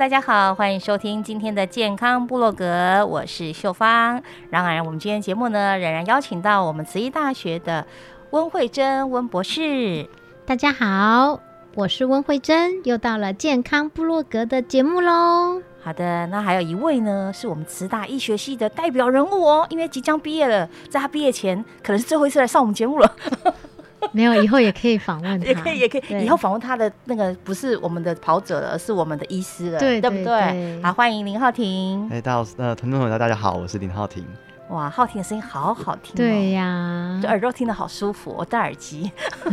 大家好，欢迎收听今天的健康部落格，我是秀芳。然而，我们今天节目呢，仍然邀请到我们慈医大学的温慧珍温博士。大家好，我是温慧珍，又到了健康部落格的节目喽。好的，那还有一位呢，是我们慈大医学系的代表人物哦，因为即将毕业了，在他毕业前，可能是最后一次来上我们节目了。没有，以后也可以访问，也可以，也可以。以后访问他的那个不是我们的跑者了，而是我们的医师了，对不对？好，欢迎林浩庭。哎，大家呃，听众朋友大家好，我是林浩庭。哇，浩婷的声音好好听，对呀，就耳朵听得好舒服。我戴耳机，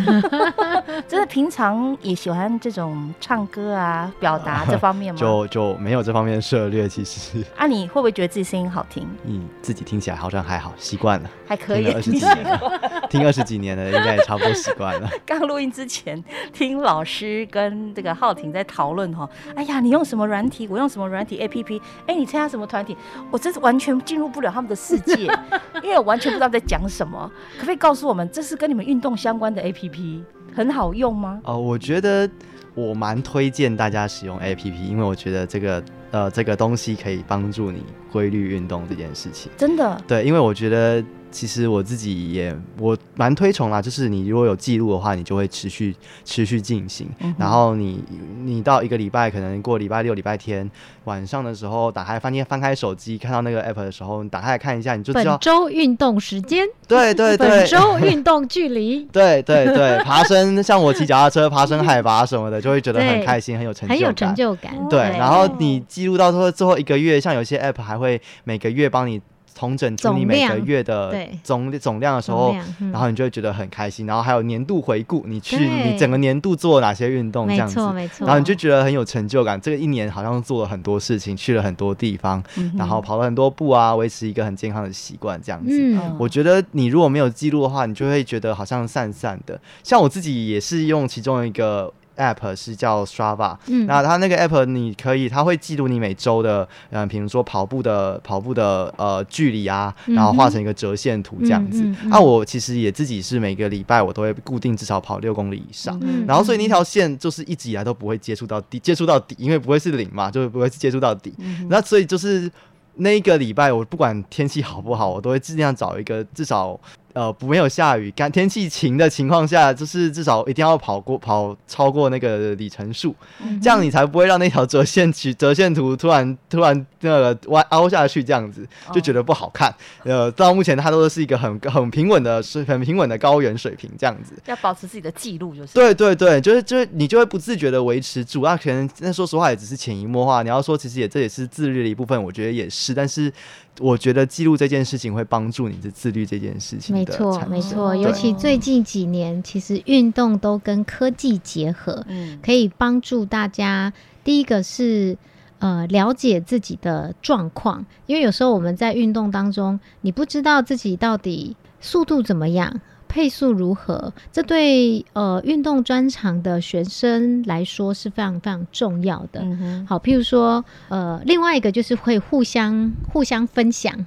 真的平常也喜欢这种唱歌啊、表达这方面吗？就就没有这方面的涉猎，其实。啊，你会不会觉得自己声音好听？嗯，自己听起来好像还好，习惯了，还可以。二十几年，听二十几年了，应该也差不多习惯了。刚录音之前，听老师跟这个浩婷在讨论哈，哎呀，你用什么软体？我用什么软体 A P P？哎，你参加什么团体？我真是完全进入不了他们的世界。因为我完全不知道在讲什么，可不可以告诉我们，这是跟你们运动相关的 A P P，很好用吗？哦，我觉得我蛮推荐大家使用 A P P，因为我觉得这个呃这个东西可以帮助你规律运动这件事情。真的？对，因为我觉得。其实我自己也我蛮推崇啦，就是你如果有记录的话，你就会持续持续进行。然后你你到一个礼拜，可能过礼拜六、礼拜天晚上的时候，打开翻天翻开手机，看到那个 app 的时候，你打开来看一下，你就知道本周运动时间。对对对，本周运动距离。对 对对，爬升，像我骑脚踏车爬升海拔什么的，就会觉得很开心，很有成就很有成就感。对，然后你记录到最后最后一个月，像有些 app 还会每个月帮你。同整出你每个月的总总量的时候，然后你就会觉得很开心。然后还有年度回顾，你去你整个年度做了哪些运动这样子，然后你就觉得很有成就感。这个一年好像做了很多事情，去了很多地方，然后跑了很多步啊，维持一个很健康的习惯这样子。我觉得你如果没有记录的话，你就会觉得好像散散的。像我自己也是用其中一个。App 是叫 Strava，那它那个 app 你可以，它会记录你每周的，嗯，比如说跑步的跑步的呃距离啊，然后画成一个折线图这样子。那我其实也自己是每个礼拜我都会固定至少跑六公里以上，然后所以那条线就是一直以来都不会接触到底，接触到底，因为不会是零嘛，就是不会是接触到底。那所以就是那一个礼拜，我不管天气好不好，我都会尽量找一个至少。呃，不没有下雨，干天气晴的情况下，就是至少一定要跑过跑超过那个里程数，这样你才不会让那条折线曲 折线图突然突然那个弯凹下去，这样子就觉得不好看。呃，到目前它都是一个很很平稳的水很平稳的高原水平，这样子要保持自己的记录就是。对对对，就是就是你就会不自觉的维持住，那可能那说实话也只是潜移默化。你要说其实也这也是自律的一部分，我觉得也是，但是。我觉得记录这件事情会帮助你的自律这件事情。没错，没错，尤其最近几年，其实运动都跟科技结合，嗯，可以帮助大家。第一个是。呃了解自己的状况，因为有时候我们在运动当中，你不知道自己到底速度怎么样。配速如何？这对呃运动专长的学生来说是非常非常重要的。好，譬如说呃，另外一个就是会互相互相分享。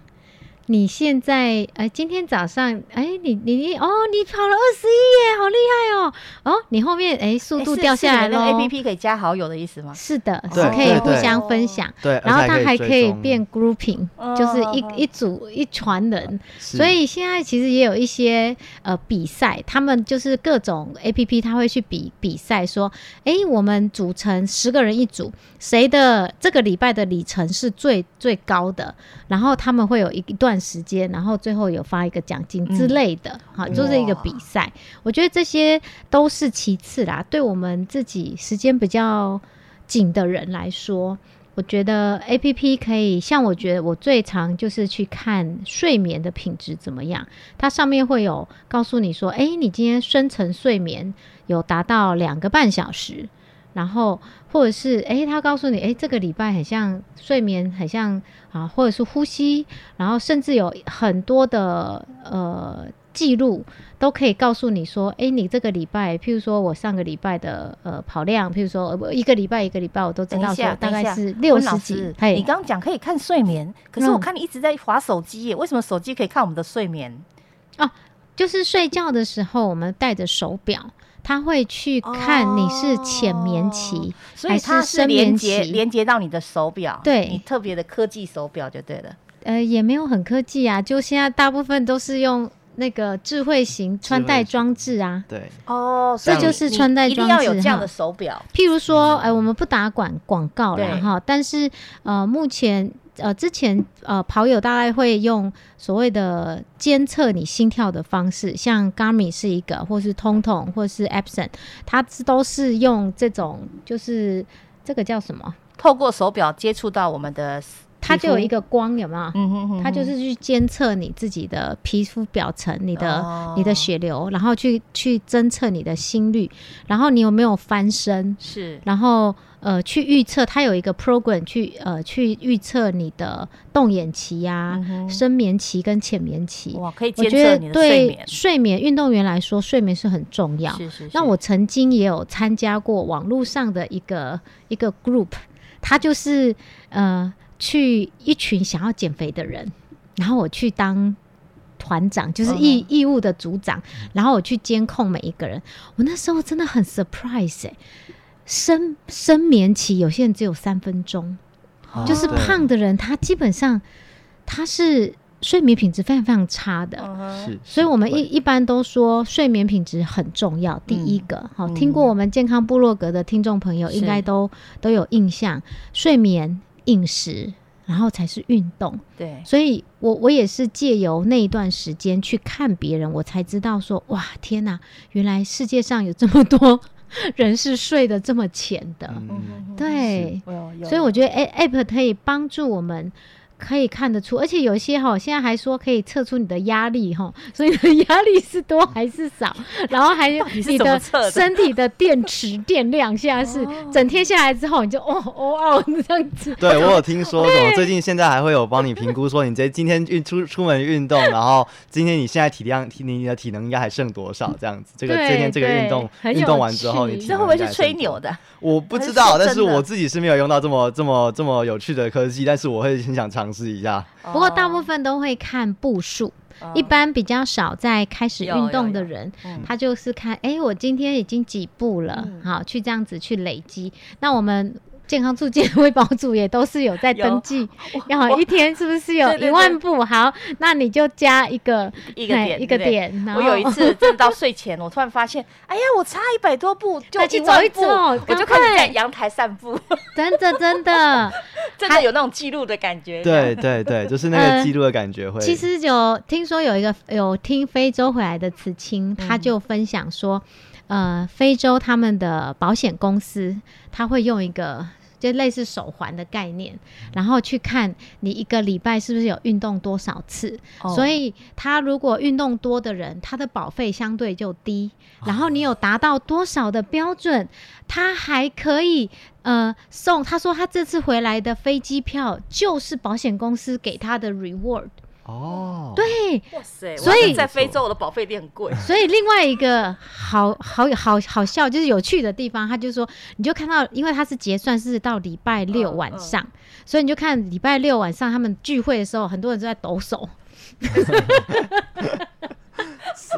你现在哎，今天早上哎，你你你哦，你跑了二十一耶，好厉害哦！哦，你后面哎，速度掉下来了。A P P 可以加好友的意思吗？是的，是可以互相分享。对，然后它还可以变 grouping，就是一一组一船人。所以现在其实也有一些呃比赛，他们就是各种 A P P，他会去比比赛，说哎，我们组成十个人一组，谁的这个礼拜的里程是最最高的，然后他们会有一一段。时间，然后最后有发一个奖金之类的，好，就是一个比赛。我觉得这些都是其次啦。对我们自己时间比较紧的人来说，我觉得 A P P 可以。像我觉得我最常就是去看睡眠的品质怎么样，它上面会有告诉你说，哎，你今天深层睡眠有达到两个半小时。然后，或者是哎，他告诉你，哎，这个礼拜很像睡眠，很像啊，或者是呼吸，然后甚至有很多的呃记录，都可以告诉你说，哎，你这个礼拜，譬如说我上个礼拜的呃跑量，譬如说一个礼拜一个礼拜，我都知道说大概是六十几。你刚刚讲可以看睡眠，可是我看你一直在划手机耶，为什么手机可以看我们的睡眠？哦，就是睡觉的时候，我们带着手表。他会去看你是浅眠期，所以它是连接连接到你的手表，对你特别的科技手表就对了。呃，也没有很科技啊，就现在大部分都是用那个智慧型穿戴装置啊。对，哦，这就是穿戴装置要有这样的手表。譬如说，哎，我们不打广广告了哈，但是呃，目前。呃，之前呃，跑友大概会用所谓的监测你心跳的方式，像 Garmin 是一个，或是通通，或是 Epson，它都是用这种，就是这个叫什么？透过手表接触到我们的，它就有一个光，有没有？嗯哼哼，它就是去监测你自己的皮肤表层，你的你的血流，然后去去侦测你的心率，然后你有没有翻身？是，然后。呃，去预测，它有一个 program 去呃去预测你的动眼期呀、深眠期跟浅眠期。哇，可以监测你的睡眠。睡眠运动员来说，睡眠是很重要。是是。那我曾经也有参加过网络上的一个一个 group，他就是呃去一群想要减肥的人，然后我去当团长，就是义义务的组长，然后我去监控每一个人。我那时候真的很 surprise 哎。深深眠期有些人只有三分钟，就是胖的人，他基本上他是睡眠品质非常非常差的。是，所以我们一一般都说睡眠品质很重要。第一个，好，听过我们健康部落格的听众朋友应该都都有印象，睡眠、饮食，然后才是运动。对，所以我我也是借由那一段时间去看别人，我才知道说，哇，天哪，原来世界上有这么多。人是睡得这么浅的，对，所以我觉得 A App 可以帮助我们。可以看得出，而且有些哈，现在还说可以测出你的压力哈，所以你的压力是多还是少？然后还有你的身体的电池电量，现在是整天下来之后，你就哦哦哦 这样子。对我有听说，什么最近现在还会有帮你评估，说你这今天运出出门运动，然后今天你现在体量体你的体能应该还剩多少？这样子，这个今天这个运动运动完之后，你这会不会是吹牛的？我不知道，但是我自己是没有用到这么这么这么有趣的科技，但是我会很想尝。试一下，不过大部分都会看步数，一般比较少在开始运动的人，他就是看，哎，我今天已经几步了，好，去这样子去累积。那我们。健康促进微保组也都是有在登记，然后一天是不是有一万步？好，那你就加一个一个点一个点。我有一次真到睡前，我突然发现，哎呀，我差一百多步就去走一走，我就开始在阳台散步。真 的真的，真的有那种记录的感觉。对对对，就是那个记录的感觉会。其实有听说有一个有听非洲回来的慈青，他就分享说，呃，非洲他们的保险公司他会用一个。就类似手环的概念，然后去看你一个礼拜是不是有运动多少次。所以他如果运动多的人，他的保费相对就低。然后你有达到多少的标准，他还可以呃送。他说他这次回来的飞机票就是保险公司给他的 reward。哦，对，哇塞！所以在非洲，我的保费店很贵。所以另外一个好好好好笑，就是有趣的地方，他就说，你就看到，因为他是结算是到礼拜六晚上，所以你就看礼拜六晚上他们聚会的时候，很多人都在抖手。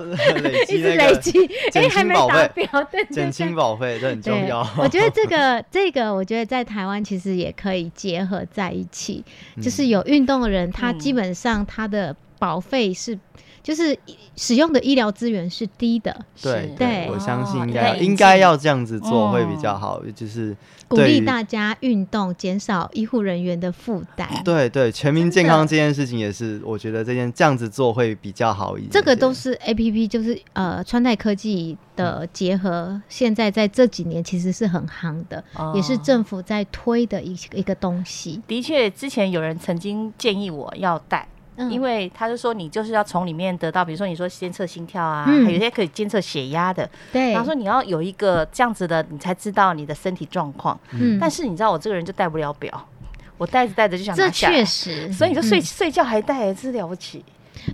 累积累积，哎，还没达标，对减轻保费这很重要。我觉得这个 这个，我觉得在台湾其实也可以结合在一起，就是有运动的人，他基本上他的保费是。就是使用的医疗资源是低的，对对，我相信应该应该要这样子做会比较好，就是鼓励大家运动，减少医护人员的负担。对对，全民健康这件事情也是，我觉得这件这样子做会比较好一点。这个都是 A P P，就是呃穿戴科技的结合，现在在这几年其实是很夯的，也是政府在推的一一个东西。的确，之前有人曾经建议我要戴。因为他就说你就是要从里面得到，比如说你说监测心跳啊，有些可以监测血压的。对。然后说你要有一个这样子的，你才知道你的身体状况。嗯。但是你知道我这个人就戴不了表，我戴着戴着就想这确实。所以你就睡睡觉还戴，真是了不起。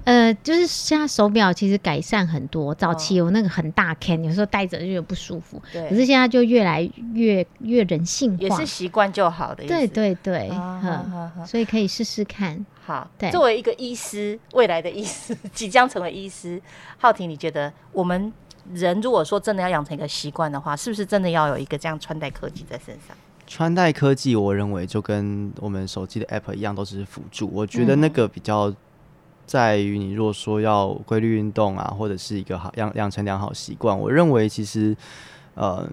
呃，就是现在手表其实改善很多，早期有那个很大 can，有时候戴着就有不舒服。对。可是现在就越来越越人性化，也是习惯就好的。对对对，所以可以试试看。好，对。作为一个医师，未来的医师，即将成为医师，浩婷，你觉得我们人如果说真的要养成一个习惯的话，是不是真的要有一个这样穿戴科技在身上？穿戴科技，我认为就跟我们手机的 app 一样，都是辅助。我觉得那个比较。在于你如果说要规律运动啊，或者是一个好养养成良好习惯，我认为其实，呃，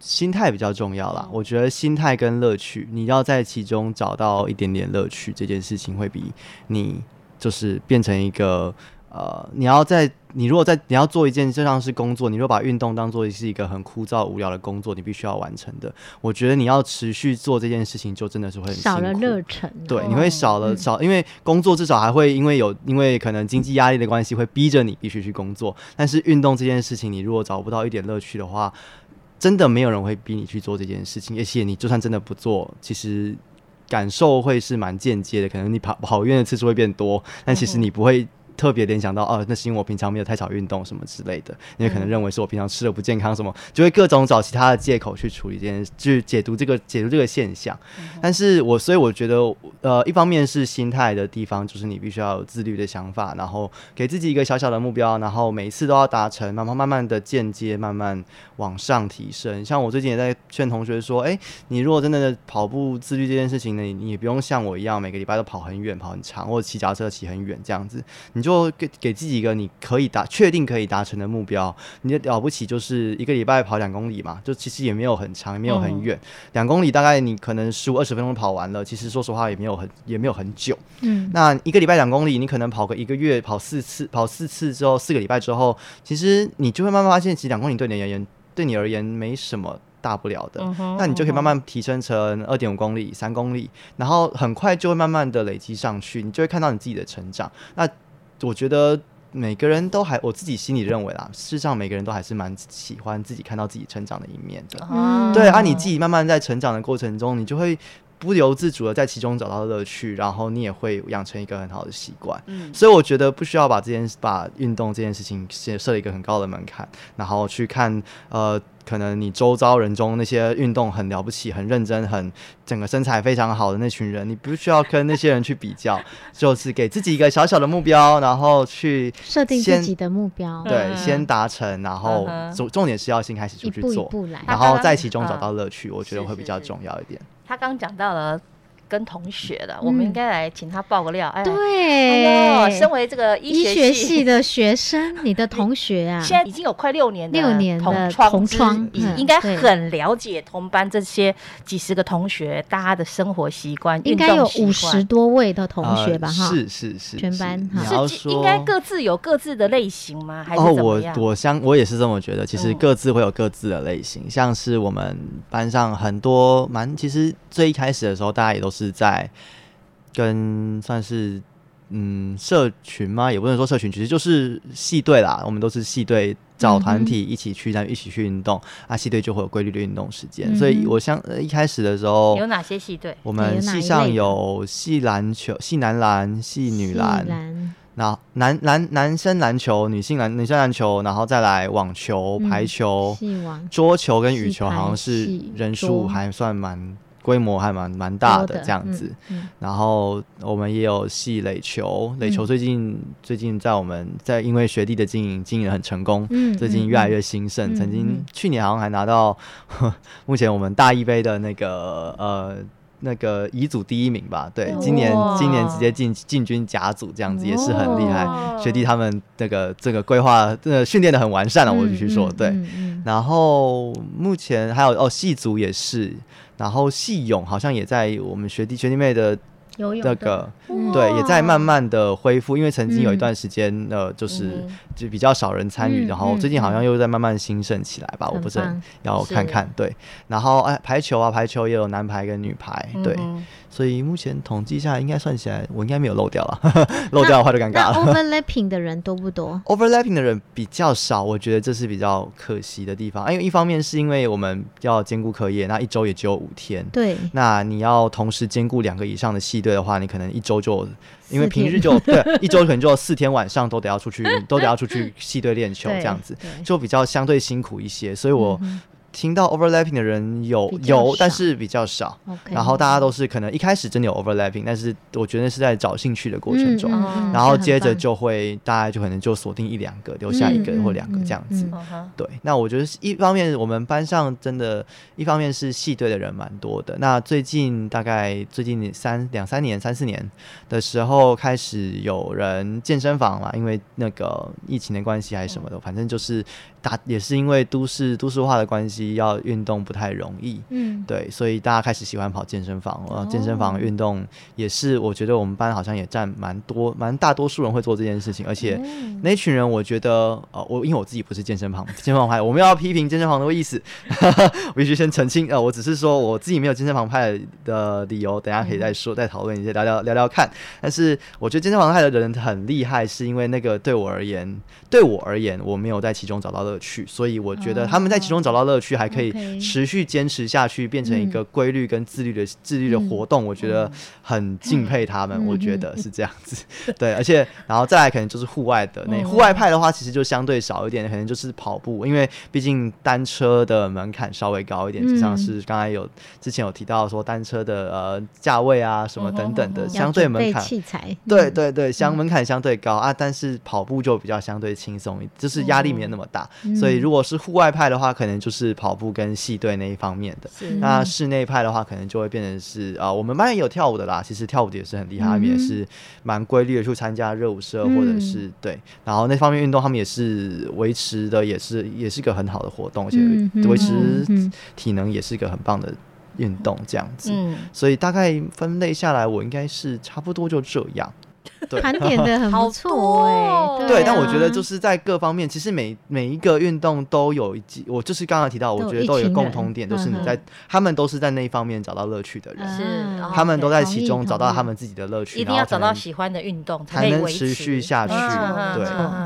心态比较重要啦。我觉得心态跟乐趣，你要在其中找到一点点乐趣，这件事情会比你就是变成一个。呃，你要在你如果在你要做一件就像是工作，你如果把运动当做是一个很枯燥无聊的工作，你必须要完成的，我觉得你要持续做这件事情，就真的是会很少了热忱。对，你会少了少，因为工作至少还会因为有因为可能经济压力的关系，会逼着你必须去工作。但是运动这件事情，你如果找不到一点乐趣的话，真的没有人会逼你去做这件事情。而且你就算真的不做，其实感受会是蛮间接的，可能你跑跑远的次数会变多，但其实你不会。特别联想到哦，那是因为我平常没有太少运动什么之类的，你也可能认为是我平常吃的不健康什么，就会各种找其他的借口去处理这件，去解读这个解读这个现象。但是我所以我觉得，呃，一方面是心态的地方，就是你必须要有自律的想法，然后给自己一个小小的目标，然后每一次都要达成，慢慢慢慢的间接慢慢往上提升。像我最近也在劝同学说，哎，你如果真的跑步自律这件事情呢，你也不用像我一样每个礼拜都跑很远、跑很长，或者骑脚车骑很远这样子，你。就给给自己一个你可以达确定可以达成的目标，你了不起就是一个礼拜跑两公里嘛，就其实也没有很长，也没有很远，两公里大概你可能十五二十分钟跑完了，其实说实话也没有很也没有很久。嗯，那一个礼拜两公里，你可能跑个一个月，跑四次，跑四次之后，四个礼拜之后，其实你就会慢慢发现，其实两公里对你而言，对你而言没什么。大不了的，那你就可以慢慢提升成二点五公里、三公里，然后很快就会慢慢的累积上去，你就会看到你自己的成长。那我觉得每个人都还，我自己心里认为啦，事实上每个人都还是蛮喜欢自己看到自己成长的一面的。对啊，你自己慢慢在成长的过程中，你就会不由自主的在其中找到乐趣，然后你也会养成一个很好的习惯。嗯，所以我觉得不需要把这件把运动这件事情设设一个很高的门槛，然后去看呃。可能你周遭人中那些运动很了不起、很认真、很整个身材非常好的那群人，你不需要跟那些人去比较，就是给自己一个小小的目标，然后去设定自己的目标，对，先达成，然后重重点是要先开始出去做，一步一步来，然后在其中找到乐趣，我觉得会比较重要一点。他刚讲到了。跟同学了，我们应该来请他爆个料。哎，对，身为这个医学系的学生，你的同学啊，现在已经有快六年六年的同窗，应该很了解同班这些几十个同学大家的生活习惯，应该有五十多位的同学吧？哈，是是是，全班是应该各自有各自的类型吗？还是怎么样？我我相我也是这么觉得，其实各自会有各自的类型，像是我们班上很多蛮，其实最一开始的时候，大家也都是在跟算是嗯社群吗？也不能说社群，其实就是系队啦。我们都是系队找团体一起去，然后一起去运动啊。系队就会有规律的运动时间，所以我像一开始的时候有哪些系队？我们系上有系篮球、系男篮、系女篮。那男男男生篮球、女性篮女生篮球，然后再来网球、排球、桌球跟羽球，好像是人数还算蛮规模还蛮蛮大的这样子。然后我们也有系垒球，垒球最近最近在我们在因为学弟的经营经营很成功，最近越来越兴盛。曾经去年好像还拿到 目前我们大一杯的那个呃。那个乙组第一名吧，对，今年今年直接进进军甲组，这样子也是很厉害。学弟他们那个这个规划，这训练的很完善了，我必须说，对。然后目前还有哦，系组也是，然后细勇好像也在我们学弟学弟妹的。那个对，也在慢慢的恢复，因为曾经有一段时间，呃，就是就比较少人参与，然后最近好像又在慢慢兴盛起来吧，我不是很要看看，对，然后哎，排球啊，排球也有男排跟女排，对。所以目前统计下来，应该算起来，我应该没有漏掉了。漏掉的话就尴尬了。Overlapping 的人多不多？Overlapping 的人比较少，我觉得这是比较可惜的地方。因为一方面是因为我们要兼顾课业，那一周也只有五天。对。那你要同时兼顾两个以上的系队的话，你可能一周就因为平日就 对一周可能就四天晚上都得要出去，都得要出去 系队练球，这样子就比较相对辛苦一些。所以我。听到 overlapping 的人有有，但是比较少。然后大家都是可能一开始真的有 overlapping，但是我觉得是在找兴趣的过程中，然后接着就会大家就可能就锁定一两个，留下一个或两个这样子。对，那我觉得一方面我们班上真的，一方面是系队的人蛮多的。那最近大概最近三两三年、三四年的时候，开始有人健身房嘛，因为那个疫情的关系还是什么的，反正就是大也是因为都市都市化的关系。要运动不太容易，嗯，对，所以大家开始喜欢跑健身房。呃，健身房运动也是，我觉得我们班好像也占蛮多，蛮大多数人会做这件事情。而且那群人，我觉得，呃，我因为我自己不是健身房健身房派，我们要批评健身房的意思，我必须先澄清。呃，我只是说我自己没有健身房派的理由，等下可以再说，再讨论一下，聊聊聊聊看。但是我觉得健身房派的人很厉害，是因为那个对我而言，对我而言，我没有在其中找到乐趣，所以我觉得他们在其中找到乐趣。还可以持续坚持下去，变成一个规律跟自律的自律的活动，我觉得很敬佩他们。我觉得是这样子，对，而且然后再来可能就是户外的那户外派的话，其实就相对少一点，可能就是跑步，因为毕竟单车的门槛稍微高一点，就像是刚才有之前有提到说单车的呃价位啊什么等等的相对门槛器材，对对对，相门槛相对高啊，但是跑步就比较相对轻松，就是压力没有那么大，所以如果是户外派的话，可能就是。跑步跟系队那一方面的，那室内派的话，可能就会变成是啊，我们班也有跳舞的啦。其实跳舞的也是很厉害，他们也是蛮规律的去参加热舞社，或者是对。然后那方面运动，他们也是维持的，也是也是一个很好的活动，而且维持体能也是一个很棒的运动，这样子。所以大概分类下来，我应该是差不多就这样。盘点的很不错哎，对，但我觉得就是在各方面，其实每每一个运动都有一，我就是刚刚提到，我觉得都有共同点，就是你在他们都是在那一方面找到乐趣的人，是，他们都在其中找到他们自己的乐趣，一定要找到喜欢的运动才能持续下去，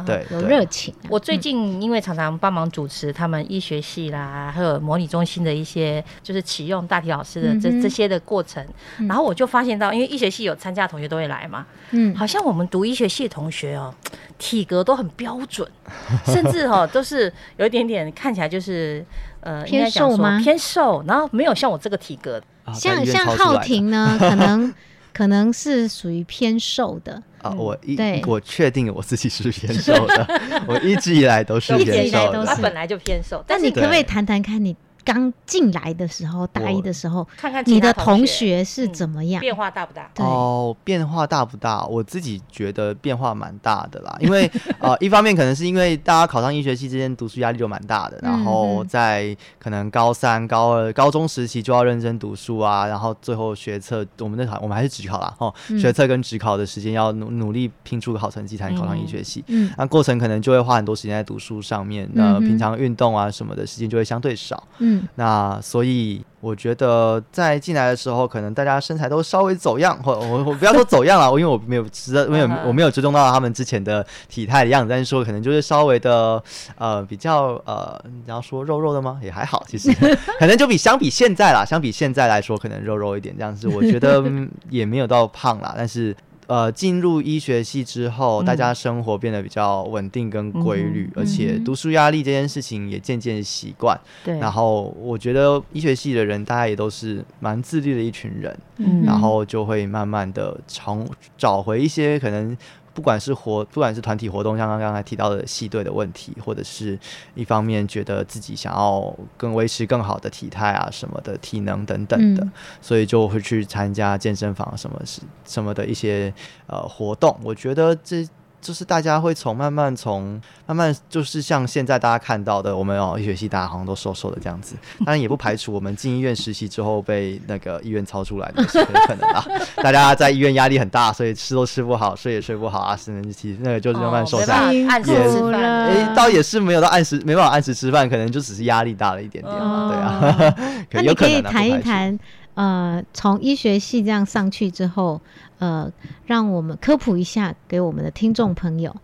对对，有热情。我最近因为常常帮忙主持他们医学系啦，还有模拟中心的一些就是启用大体老师的这这些的过程，然后我就发现到，因为医学系有参加的同学都会来嘛，嗯，好。像我们读医学系的同学哦，体格都很标准，甚至哦都是有一点点看起来就是呃偏瘦吗？偏瘦，然后没有像我这个体格。像像浩庭呢，可能可能是属于偏瘦的啊。我一我确定我自己是偏瘦的，我一直以来都是 偏瘦的。他本来就偏瘦，但你可不可以谈谈看你？刚进来的时候，大一的时候，看看你的同学是怎么样，变化大不大？哦，变化大不大？我自己觉得变化蛮大的啦。因为 呃，一方面可能是因为大家考上医学系之间读书压力就蛮大的，然后在可能高三、高二、高中时期就要认真读书啊，然后最后学测，我们那场我们还是职考啦，哦，学测跟职考的时间要努努力拼出个好成绩才能考上医学系。嗯，那过程可能就会花很多时间在读书上面，那平常运动啊什么的时间就会相对少。嗯，那所以我觉得在进来的时候，可能大家身材都稍微走样，或我我不要说走样了，因为我没有知道，没有我没有追踪到他们之前的体态的样子，但是说可能就是稍微的呃比较呃，你要说肉肉的吗？也还好，其实 可能就比相比现在啦，相比现在来说，可能肉肉一点这样子，我觉得也没有到胖啦，但是。呃，进入医学系之后，大家生活变得比较稳定跟规律，而且读书压力这件事情也渐渐习惯。对。然后我觉得医学系的人，大家也都是蛮自律的一群人，然后就会慢慢的重找回一些可能。不管是活，不管是团体活动，像刚刚才提到的系队的问题，或者是一方面觉得自己想要更维持更好的体态啊，什么的体能等等的，所以就会去参加健身房什么是什么的一些呃活动。我觉得这。就是大家会从慢慢从慢慢就是像现在大家看到的，我们哦医学系大家好像都瘦瘦的这样子，当然也不排除我们进医院实习之后被那个医院操出来的是有可能啊。大家在医院压力很大，所以吃都吃不好，睡也睡不好啊，是能其实那个就是慢慢瘦下来，也哎倒也是没有到按时没办法按时吃饭，可能就只是压力大了一点点嘛，对啊。那你可以谈一谈，呃，从医学系这样上去之后。呃，让我们科普一下给我们的听众朋友，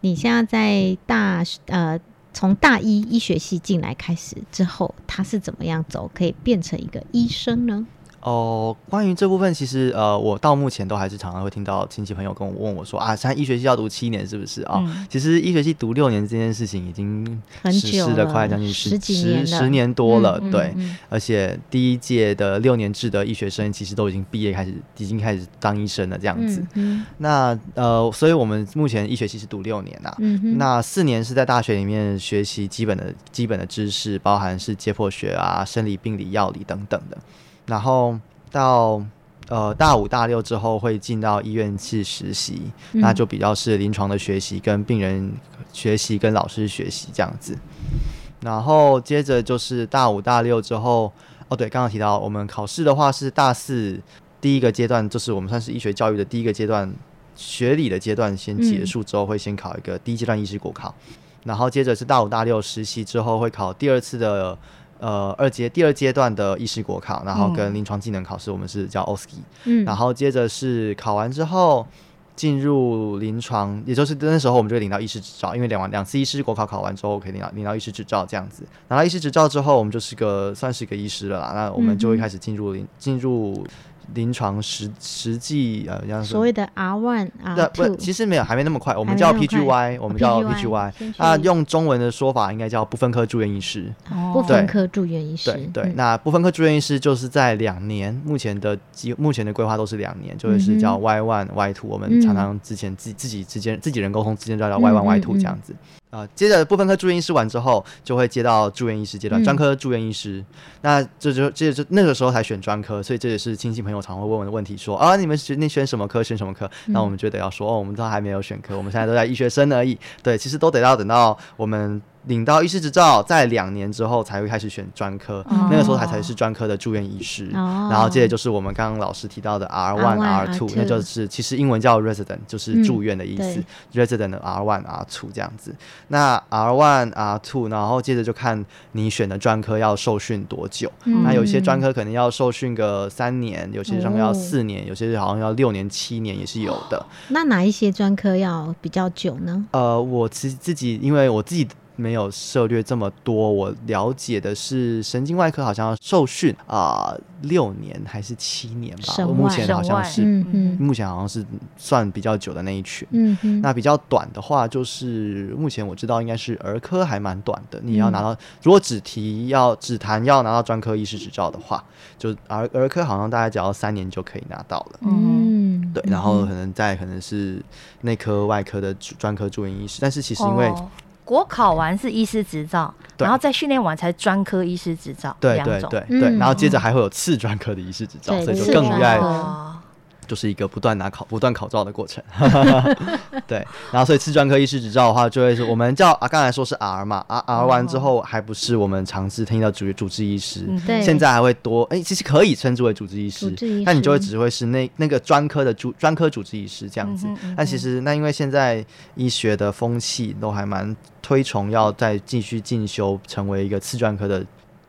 你现在在大呃，从大一医学系进来开始之后，他是怎么样走，可以变成一个医生呢？哦，关于这部分，其实呃，我到目前都还是常常会听到亲戚朋友跟我问我说啊，现在医学系要读七年是不是啊？其实医学系读六年这件事情已经实施了快将近十十十年多了，对。而且第一届的六年制的医学生其实都已经毕业开始，已经开始当医生了这样子。那呃，所以我们目前医学系是读六年呐。那四年是在大学里面学习基本的基本的知识，包含是解剖学啊、生理、病理、药理等等的。然后到呃大五大六之后会进到医院去实习，那就比较是临床的学习，跟病人学习，跟老师学习这样子。然后接着就是大五大六之后，哦对，刚刚提到我们考试的话是大四第一个阶段，就是我们算是医学教育的第一个阶段，学理的阶段先结束之后，会先考一个第一阶段医师国考，然后接着是大五大六实习之后会考第二次的。呃，二阶第二阶段的医师国考，然后跟临床技能考试，我们是叫 OSKI，嗯，然后接着是考完之后进入临床，也就是那时候我们就会领到医师执照，因为两完两次医师国考考完之后可以领到领到医师执照，这样子。拿到医师执照之后，我们就是个算是个医师了啦，那我们就会开始进入临进入。临床实实际呃，像所谓的 R one two，不，其实没有，还没那么快。我们叫 PGY，我们叫 PGY。那用中文的说法应该叫不分科住院医师。不分科住院医师。对对，那不分科住院医师就是在两年，目前的计目前的规划都是两年，就会是叫 Y one Y two。我们常常之前自自己之间自己人沟通之间叫叫 Y one Y two 这样子。啊，接着部分科住院医师完之后，就会接到住院医师阶段，专科住院医师。那这就这就那个时候才选专科，所以这也是亲戚朋友常会问我的问题，说啊，你们选你选什么科，选什么科？那我们就得要说，哦，我们都还没有选科，我们现在都在医学生而已。对，其实都得要等到我们。领到医师执照，在两年之后才会开始选专科，那个时候才才是专科的住院医师。然后接着就是我们刚刚老师提到的 R one R two，那就是其实英文叫 resident，就是住院的意思。resident 的 R one R two 这样子。那 R one R two，然后接着就看你选的专科要受训多久。那有些专科可能要受训个三年，有些专科要四年，有些好像要六年、七年也是有的。那哪一些专科要比较久呢？呃，我其实自己因为我自己。没有涉略这么多，我了解的是神经外科好像要受训啊，六年还是七年吧？目前好像是，目前好像是算比较久的那一群。嗯那比较短的话，就是目前我知道应该是儿科还蛮短的。你要拿到，如果只提要只谈要拿到专科医师执照的话，就儿儿科好像大概只要三年就可以拿到了。嗯，对，然后可能在可能是内科、外科的专科住院医师，但是其实因为国考完是医师执照，然后再训练完才专科医师执照，对对对对，然后接着还会有次专科的医师执照，所以就更爱。就是一个不断拿考、不断考照的过程，对。然后，所以次专科医师执照的话，就会是我们叫啊，刚才说是 R 嘛，R R 完之后，还不是我们尝试听到主主治医师，对。现在还会多，哎，其实可以称之为主治医师，那你就会只会是那那个专科的主专科主治医师这样子。但其实那因为现在医学的风气都还蛮推崇要再继续进修，成为一个次专科的。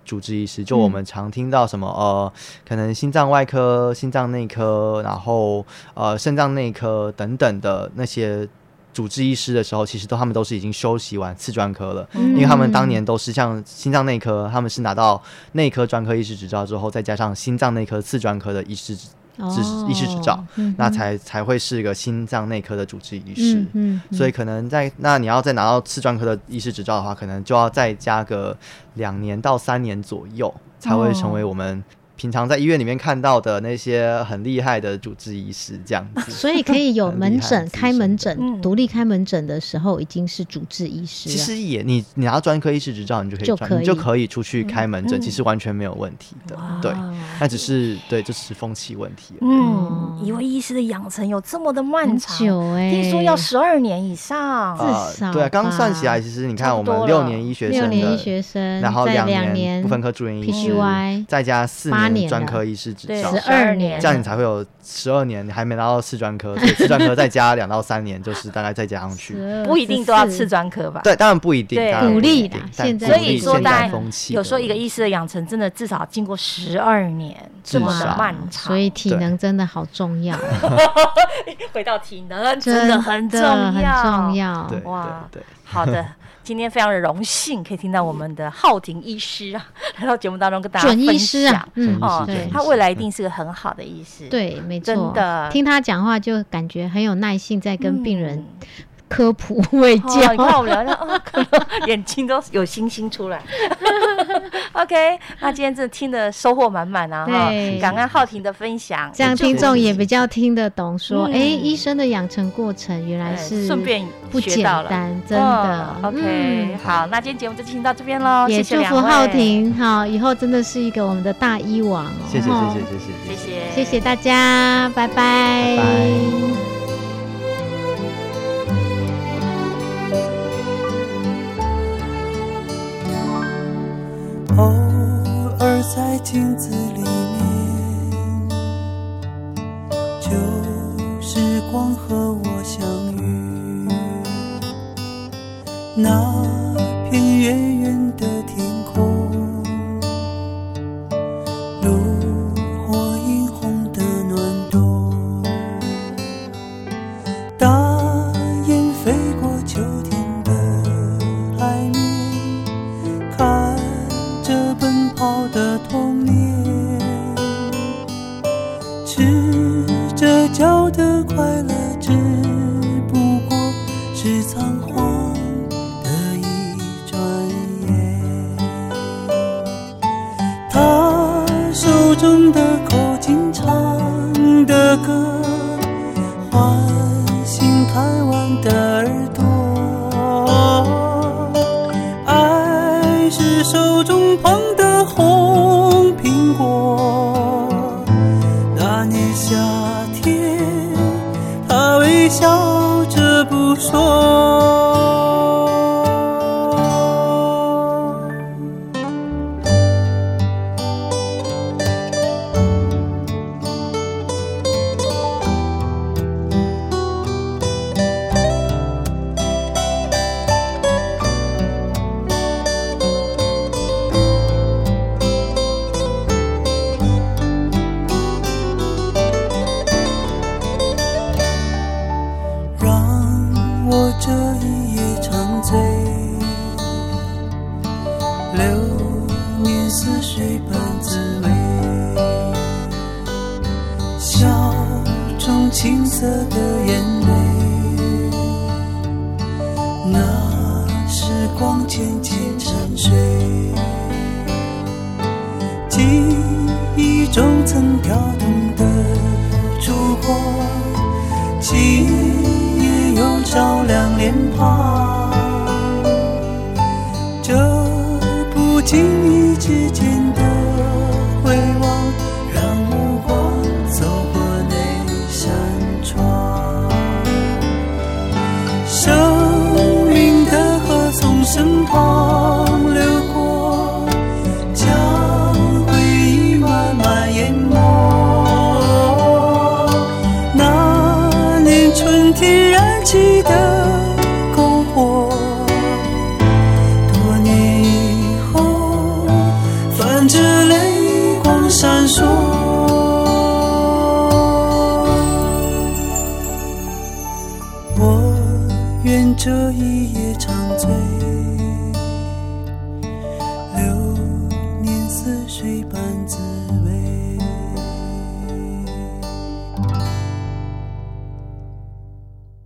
主治医师，就我们常听到什么呃，可能心脏外科、心脏内科，然后呃肾脏内科等等的那些主治医师的时候，其实都他们都是已经休息完次专科了，因为他们当年都是像心脏内科，他们是拿到内科专科医师执照之后，再加上心脏内科次专科的医师。执医师执照，那才才会是一个心脏内科的主治医师。嗯，所以可能在那你要再拿到次专科的医师执照的话，可能就要再加个两年到三年左右，才会成为我们。平常在医院里面看到的那些很厉害的主治医师，这样子，所以可以有门诊开门诊，独立开门诊的时候已经是主治医师。其实也，你你拿专科医师执照，你就可以就可以就可以出去开门诊，其实完全没有问题的。对，那只是对，就是风气问题。嗯，一位医师的养成有这么的漫长，哎听说要十二年以上，至少对啊。刚算起来，其实你看我们六年医学生，六年医学生，然后两年不分科住院医师，再加四年。专科医师执照十二年，这样你才会有十二年，你还没拿到次专科，所以次专科再加两到三年，就是大概再加上去，不一定都要次专科吧？对，当然不一定，鼓励的。现在，所以说，大有时候一个医师的养成，真的至少经过十二年这么的漫长，所以体能真的好重要。回到体能，真的很重要，很重要。哇，对，好的。今天非常的荣幸，可以听到我们的浩庭医师啊，来到节目当中跟大家分享。嗯，哦，他未来一定是个很好的医师。对，没错。真的，听他讲话就感觉很有耐心，在跟病人。科普 未教，你看我们聊聊，眼睛都有星星出来。ok 那今天这听的收获满满啊哈感恩浩婷的分享这样听众也比较听得懂说哎医生的养成过程原来是顺便不简单真的。ok 好那今天节目就听到这边喽也祝福浩婷哈以后真的是一个我们的大医王谢谢谢谢谢谢谢谢。谢大家拜拜。在镜子里面，旧时光和我相遇。那片月情意之间